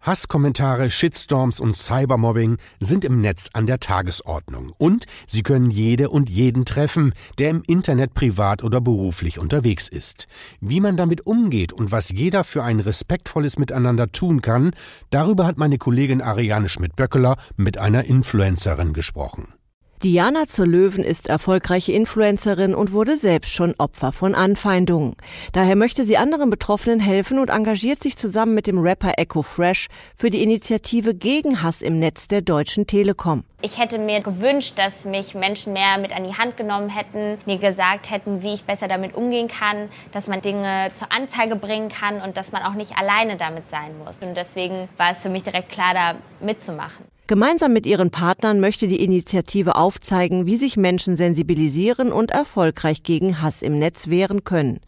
Hasskommentare, Shitstorms und Cybermobbing sind im Netz an der Tagesordnung und sie können jede und jeden treffen, der im Internet privat oder beruflich unterwegs ist. Wie man damit umgeht und was jeder für ein respektvolles Miteinander tun kann, darüber hat meine Kollegin Ariane Schmidt-Böckeler mit einer Influencerin gesprochen. Diana zur Löwen ist erfolgreiche Influencerin und wurde selbst schon Opfer von Anfeindungen. Daher möchte sie anderen Betroffenen helfen und engagiert sich zusammen mit dem Rapper Echo Fresh für die Initiative gegen Hass im Netz der Deutschen Telekom. Ich hätte mir gewünscht, dass mich Menschen mehr mit an die Hand genommen hätten, mir gesagt hätten, wie ich besser damit umgehen kann, dass man Dinge zur Anzeige bringen kann und dass man auch nicht alleine damit sein muss. Und deswegen war es für mich direkt klar, da mitzumachen. Gemeinsam mit ihren Partnern möchte die Initiative aufzeigen, wie sich Menschen sensibilisieren und erfolgreich gegen Hass im Netz wehren können.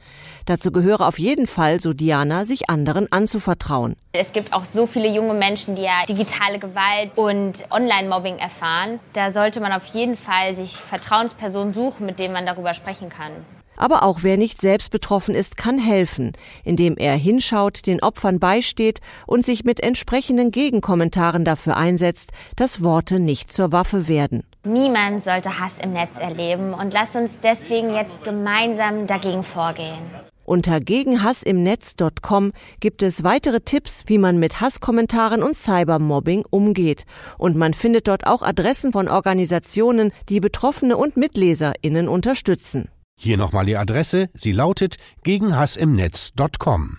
Dazu gehöre auf jeden Fall, so Diana, sich anderen anzuvertrauen. Es gibt auch so viele junge Menschen, die ja digitale Gewalt und Online-Mobbing erfahren. Da sollte man auf jeden Fall sich Vertrauenspersonen suchen, mit denen man darüber sprechen kann. Aber auch wer nicht selbst betroffen ist, kann helfen, indem er hinschaut, den Opfern beisteht und sich mit entsprechenden Gegenkommentaren dafür einsetzt, dass Worte nicht zur Waffe werden. Niemand sollte Hass im Netz erleben und lasst uns deswegen jetzt gemeinsam dagegen vorgehen. Unter gegenhassimnetz.com gibt es weitere Tipps, wie man mit Hasskommentaren und Cybermobbing umgeht. Und man findet dort auch Adressen von Organisationen, die Betroffene und MitleserInnen unterstützen. Hier nochmal die Adresse, sie lautet gegenhassimnetz.com.